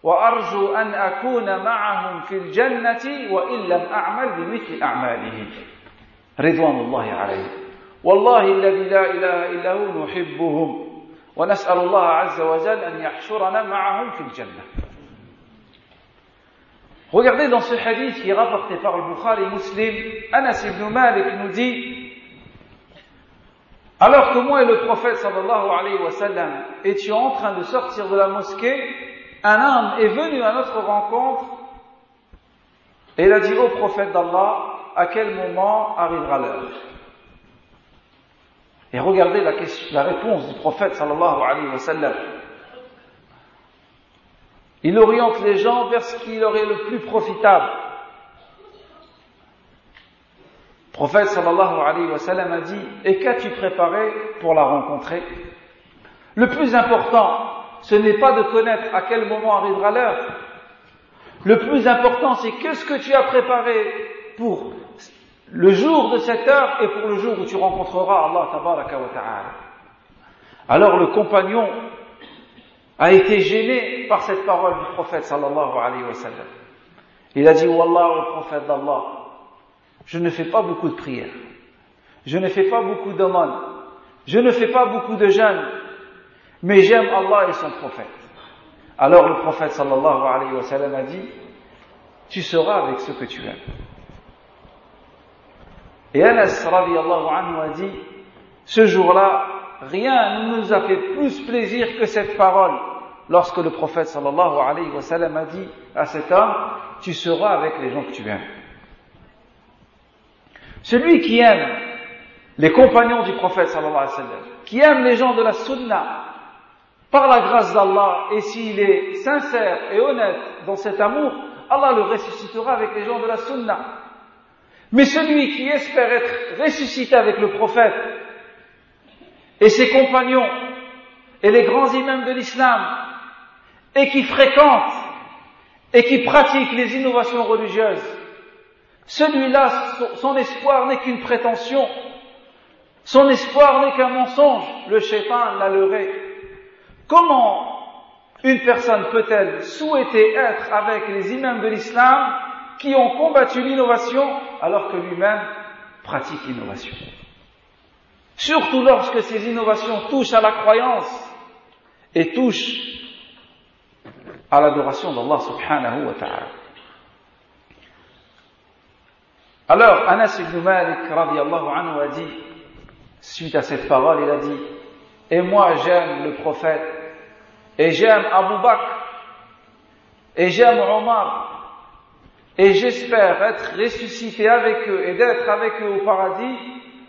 وأرجو أن أكون معهم في الجنة وإن لم أعمل بمثل أعمالهم رضوان الله عليهم. والله الذي لا إله إلا هو نحبهم. ونسأل الله عز وجل أن يحشرنا معهم في الجنة. Regardez dans ce hadith qui est rapporté par le Bukhari Muslim, Anas ibn Malik nous dit Alors que moi et le prophète sallallahu alayhi wa sallam étions en train de sortir de la mosquée, un homme est venu à notre rencontre et il a dit au prophète d'Allah à quel moment arrivera l'heure? Et regardez la, réponse du prophète sallallahu alayhi wa sallam. Il oriente les gens vers ce qui leur est le plus profitable. Prophète sallallahu alayhi wa sallam a dit Et qu'as-tu préparé pour la rencontrer? Le plus important, ce n'est pas de connaître à quel moment arrivera l'heure. Le plus important, c'est qu'est-ce que tu as préparé pour le jour de cette heure et pour le jour où tu rencontreras Allah tabaraka wa ta'ala. Alors le compagnon a été gêné par cette parole du prophète sallallahu alayhi wa sallam. Il a dit, Wallah, au prophète d'Allah, je ne fais pas beaucoup de prières, je ne fais pas beaucoup d'aumônes, je ne fais pas beaucoup de jeûnes, mais j'aime Allah et son prophète. Alors le prophète sallallahu alayhi wa sallam a dit, tu seras avec ce que tu aimes. Et Anas radiallahu anhu a dit, ce jour-là, rien ne nous a fait plus plaisir que cette parole lorsque le prophète sallallahu alayhi wa sallam a dit à cet homme, tu seras avec les gens que tu aimes. Celui qui aime les compagnons du prophète sallallahu alayhi wa qui aime les gens de la sunna, par la grâce d'Allah, et s'il est sincère et honnête dans cet amour, Allah le ressuscitera avec les gens de la sunna. Mais celui qui espère être ressuscité avec le prophète et ses compagnons et les grands imams de l'islam et qui fréquente et qui pratique les innovations religieuses, celui-là, son espoir n'est qu'une prétention, son espoir n'est qu'un mensonge, le shaitan l'a leurré. Comment une personne peut-elle souhaiter être avec les imams de l'islam qui ont combattu l'innovation alors que lui-même pratique l'innovation? Surtout lorsque ces innovations touchent à la croyance et touchent à l'adoration d'Allah subhanahu wa ta'ala. Alors, Anas ibn Malik anhu a dit, suite à cette parole, il a dit, et moi j'aime le prophète, et j'aime Abu Bakr, et j'aime Omar, et j'espère être ressuscité avec eux et d'être avec eux au paradis,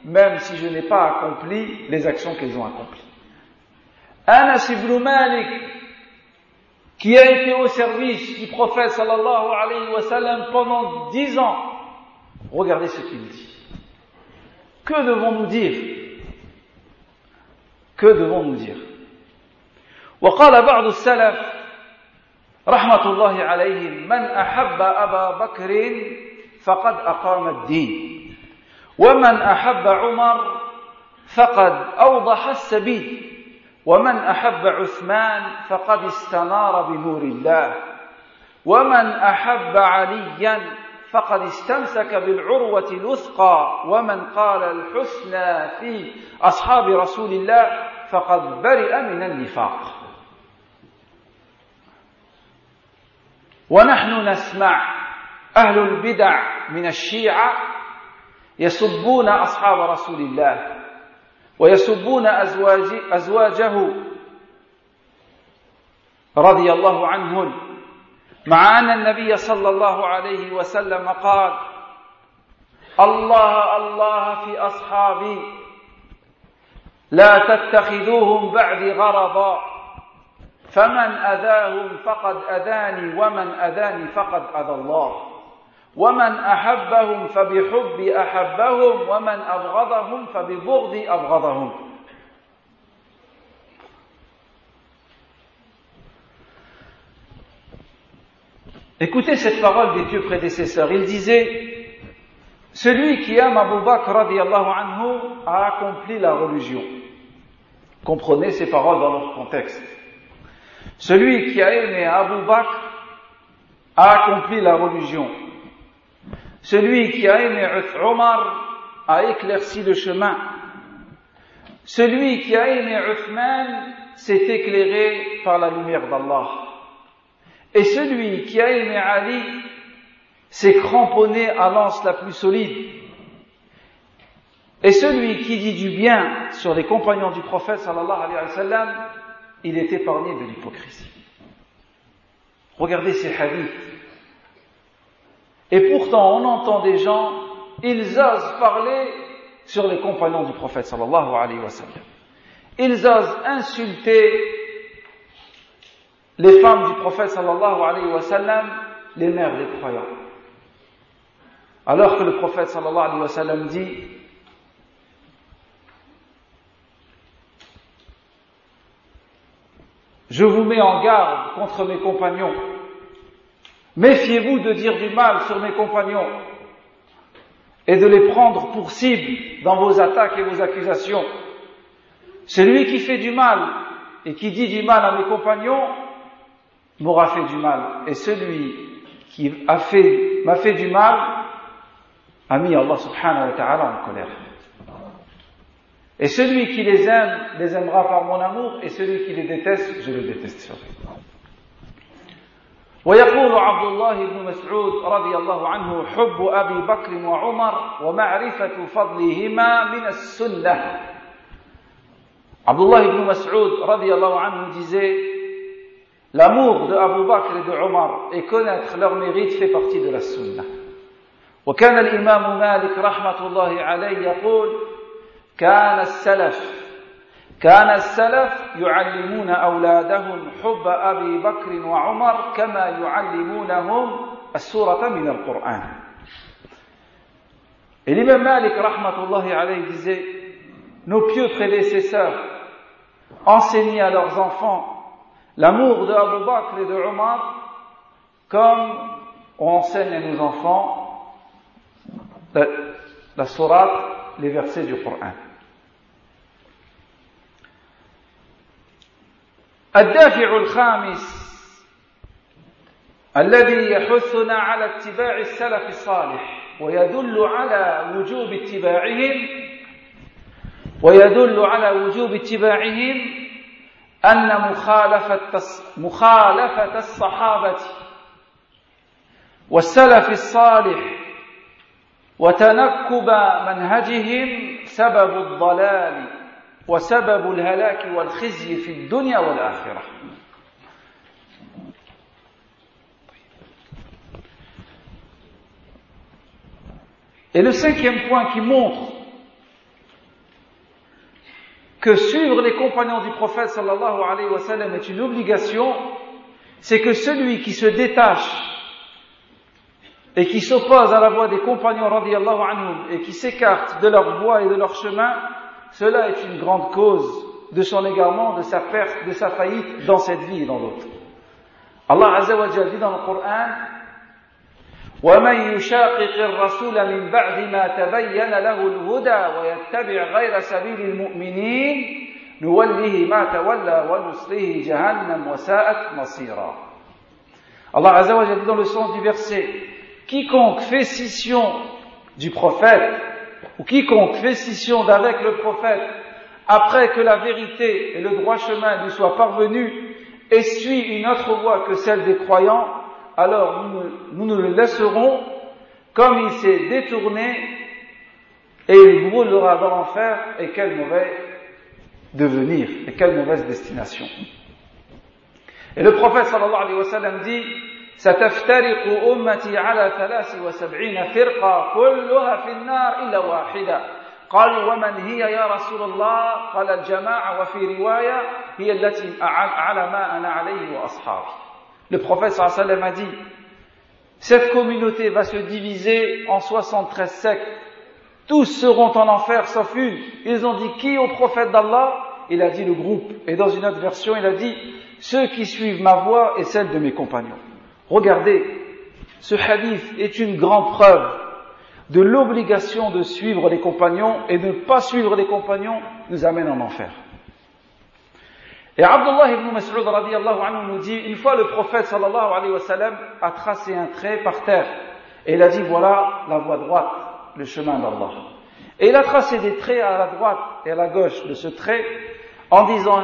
même si je n'ai pas accompli les actions qu'ils ont accomplies. Anas ibn Malik, qui a été au service du prophète sallallahu alayhi wa sallam pendant dix ans, regardez ce qu'il dit. Que devons-nous dire? Que devons-nous dire? وقال بعض السلف رحمة الله عليهم من أحب أبا بكر فقد أقام الدين. ومن أحب عمر فقد أوضح السبيل. ومن أحب عثمان فقد استنار بنور الله. ومن أحب عليا فقد استمسك بالعروة الوثقى ومن قال الحسنى في أصحاب رسول الله فقد برئ من النفاق. ونحن نسمع أهل البدع من الشيعة يسبون أصحاب رسول الله ويسبون أزواج أزواجه رضي الله عنهن. مع أن النبي صلى الله عليه وسلم قال الله الله في أصحابي لا تتخذوهم بعد غرضا فمن أذاهم فقد أذاني ومن أذاني فقد أذى الله ومن أحبهم فبحب أحبهم ومن أبغضهم فببغض أبغضهم. Écoutez cette parole des pieux prédécesseurs. Il disait Celui qui aime Abu Bakr anhu a accompli la religion. Comprenez ces paroles dans leur contexte. Celui qui a aimé Abu Bakr a accompli la religion. Celui qui a aimé Omar a éclairci le chemin. Celui qui a aimé Uthman s'est éclairé par la lumière d'Allah. Et celui qui a aimé Ali s'est cramponné à l'anse la plus solide. Et celui qui dit du bien sur les compagnons du prophète sallallahu alayhi wa il est épargné de l'hypocrisie. Regardez ces hadiths et pourtant, on entend des gens, ils osent parler sur les compagnons du prophète sallallahu alayhi wa. Ils osent insulter les femmes du prophète sallallahu les mères des croyants. Alors que le prophète sallallahu alayhi wa sallam dit Je vous mets en garde contre mes compagnons Méfiez-vous de dire du mal sur mes compagnons et de les prendre pour cible dans vos attaques et vos accusations. Celui qui fait du mal et qui dit du mal à mes compagnons m'aura fait du mal. Et celui qui a fait, m'a fait du mal a mis Allah subhanahu wa ta'ala en colère. Et celui qui les aime les aimera par mon amour et celui qui les déteste, je le détesterai. ويقول عبد الله بن مسعود رضي الله عنه حب ابي بكر وعمر ومعرفه فضلهما من السنه عبد الله بن مسعود رضي الله عنه disait l'amour de Abu Bakr et de Omar et connaître leur mérite fait partie de la sunna. وكان الإمام مالك رحمة الله عليه يقول كان السلف كان السلف يعلمون أولادهم حب أبي بكر وعمر كما يعلمونهم السورة من القرآن الإمام مالك رحمة الله عليه disait nos pieux prédécesseurs enseignaient à leurs l'amour de Abu Bakr et de Omar comme on enseigne à nos enfants la, la sourate, les versets du Coran. الدافع الخامس الذي يحثنا على اتباع السلف الصالح ويدل على وجوب اتباعهم ويدل على وجوب اتباعهم أن مخالفة مخالفة الصحابة والسلف الصالح وتنكب منهجهم سبب الضلال وسبب الهلاك والخزي في الدنيا والآخرة. Et le cinquième point qui montre que suivre les compagnons du prophète sallallahu alayhi wa sallam est une obligation, c'est que celui qui se détache et qui s'oppose à la voie des compagnons radiallahu anhum et qui s'écarte de leur voie et de leur chemin, cela est une grande cause de son égarement, de sa perte, de sa faillite dans cette vie et dans l'autre. Allah Azza wa dit dans le Coran ومن يشاقق الرسول من بعد ما تبين له الهدى ويتبع غير سبيل المؤمنين نوله ما تولى ونصله جهنم وساءت مصيرا Allah Azza wa Jalla dit dans le sens du verset quiconque fait scission du prophète, ou quiconque fait scission d'avec le prophète, après que la vérité et le droit chemin lui soient parvenus, et suit une autre voie que celle des croyants, alors nous, nous, le laisserons comme il s'est détourné et il brûlera dans l'enfer et quel mauvais devenir et quelle mauvaise destination. Et le prophète sallallahu alayhi wa sallam dit ستفترق أمتي على ثلاث وسبعين فرقة كلها في النار إلا واحدة قالوا ومن هي يا رسول الله قال الجماعة وفي رواية هي التي على ما أنا عليه وأصحابي le prophète sallam a dit Cette communauté va se diviser en 73 sectes. Tous seront en enfer sauf une. Ils ont dit qui au prophète d'Allah? Il a dit le groupe. Et dans une autre version, il a dit ceux qui suivent ma voie et celle de mes compagnons. Regardez, ce hadith est une grande preuve de l'obligation de suivre les compagnons et de ne pas suivre les compagnons nous amène en enfer. Et Abdullah ibn Mas'ud radiallahu anhu nous dit, une fois le prophète sallallahu alayhi wa sallam a tracé un trait par terre et il a dit voilà la voie droite, le chemin d'Allah. Et il a tracé des traits à la droite et à la gauche de ce trait en disant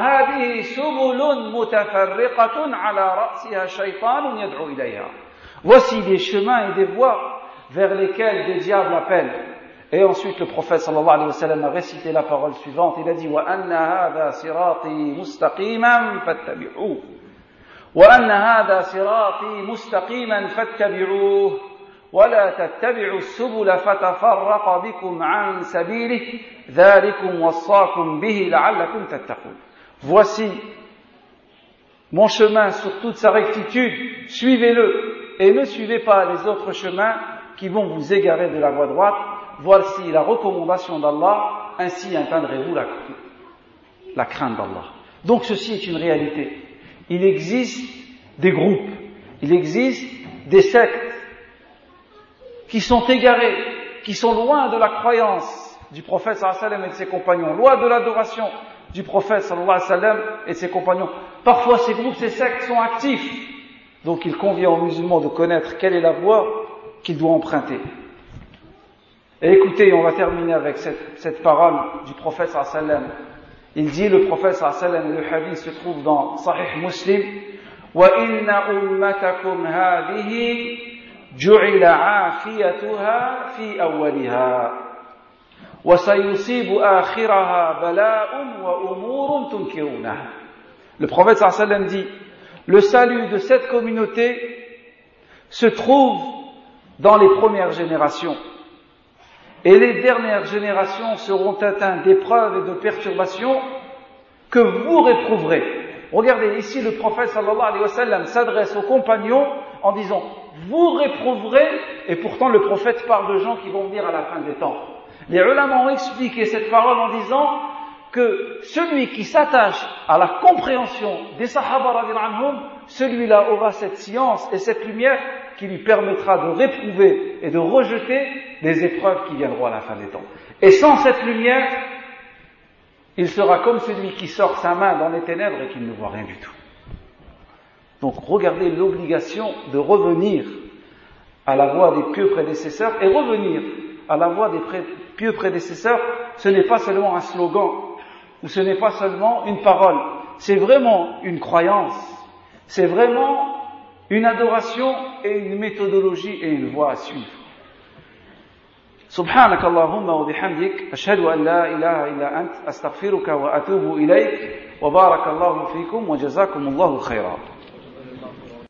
Voici des chemins et des voies vers lesquels des diables appellent. Et ensuite le prophète sallallahu alayhi wa sallam a récité la parole suivante. Il a dit وَأَنَّ هَذَا صِرَاطِي مُسْتَقِيمًا فَاتَّبِعُوهُ وَأَنَّ هَذَا صِرَاطِي مُسْتَقِيمًا فَاتَّبِعُوهُ ولا تتبعوا السبل فتفرق بكم عن سبيله ذلكم وصاكم به لعلكم تتقون Voici mon chemin sur toute sa rectitude, suivez-le et ne suivez pas les autres chemins qui vont vous égarer de la voie droite. Voici la recommandation d'Allah, ainsi atteindrez-vous la, la crainte d'Allah. Donc ceci est une réalité. Il existe des groupes, il existe des sectes qui sont égarés, qui sont loin de la croyance du prophète et de ses compagnons, loin de l'adoration du prophète et de ses compagnons. Parfois ces groupes, ces sectes sont actifs. Donc il convient aux musulmans de connaître quelle est la voie qu'il doit emprunter. Et écoutez, on va terminer avec cette, cette parole du prophète sallallahu Il dit, le prophète sallallahu et le hadith se trouve dans Sahih Muslim, وَإِنَّ أُمَّتَكُمْ هَذِهِ جعل عافيتها في أولها وسيصيب آخرها بلاء وأمور تنكرونها Le prophète sallam dit Le salut de cette communauté se trouve dans les premières générations. Et les dernières générations seront atteintes d'épreuves et de perturbations que vous réprouverez. Regardez, ici le prophète sallallahu alayhi wa sallam s'adresse aux compagnons en disant vous réprouverez, et pourtant le prophète parle de gens qui vont venir à la fin des temps. Les ulama ont expliqué cette parole en disant que celui qui s'attache à la compréhension des sahaba anhum, celui-là aura cette science et cette lumière qui lui permettra de réprouver et de rejeter les épreuves qui viendront à la fin des temps. Et sans cette lumière, il sera comme celui qui sort sa main dans les ténèbres et qui ne voit rien du tout. Donc regardez l'obligation de revenir à la voie des pieux prédécesseurs et revenir à la voie des pieux prédécesseurs, ce n'est pas seulement un slogan ou ce n'est pas seulement une parole, c'est vraiment une croyance, c'est vraiment une adoration et une méthodologie et une voie à suivre. سبحانك اللهم وبحمدك أشهد أن لا إله إلا أنت أستغفرك وأتوب إليك وبارك الله فيكم وجزاكم الله خيرا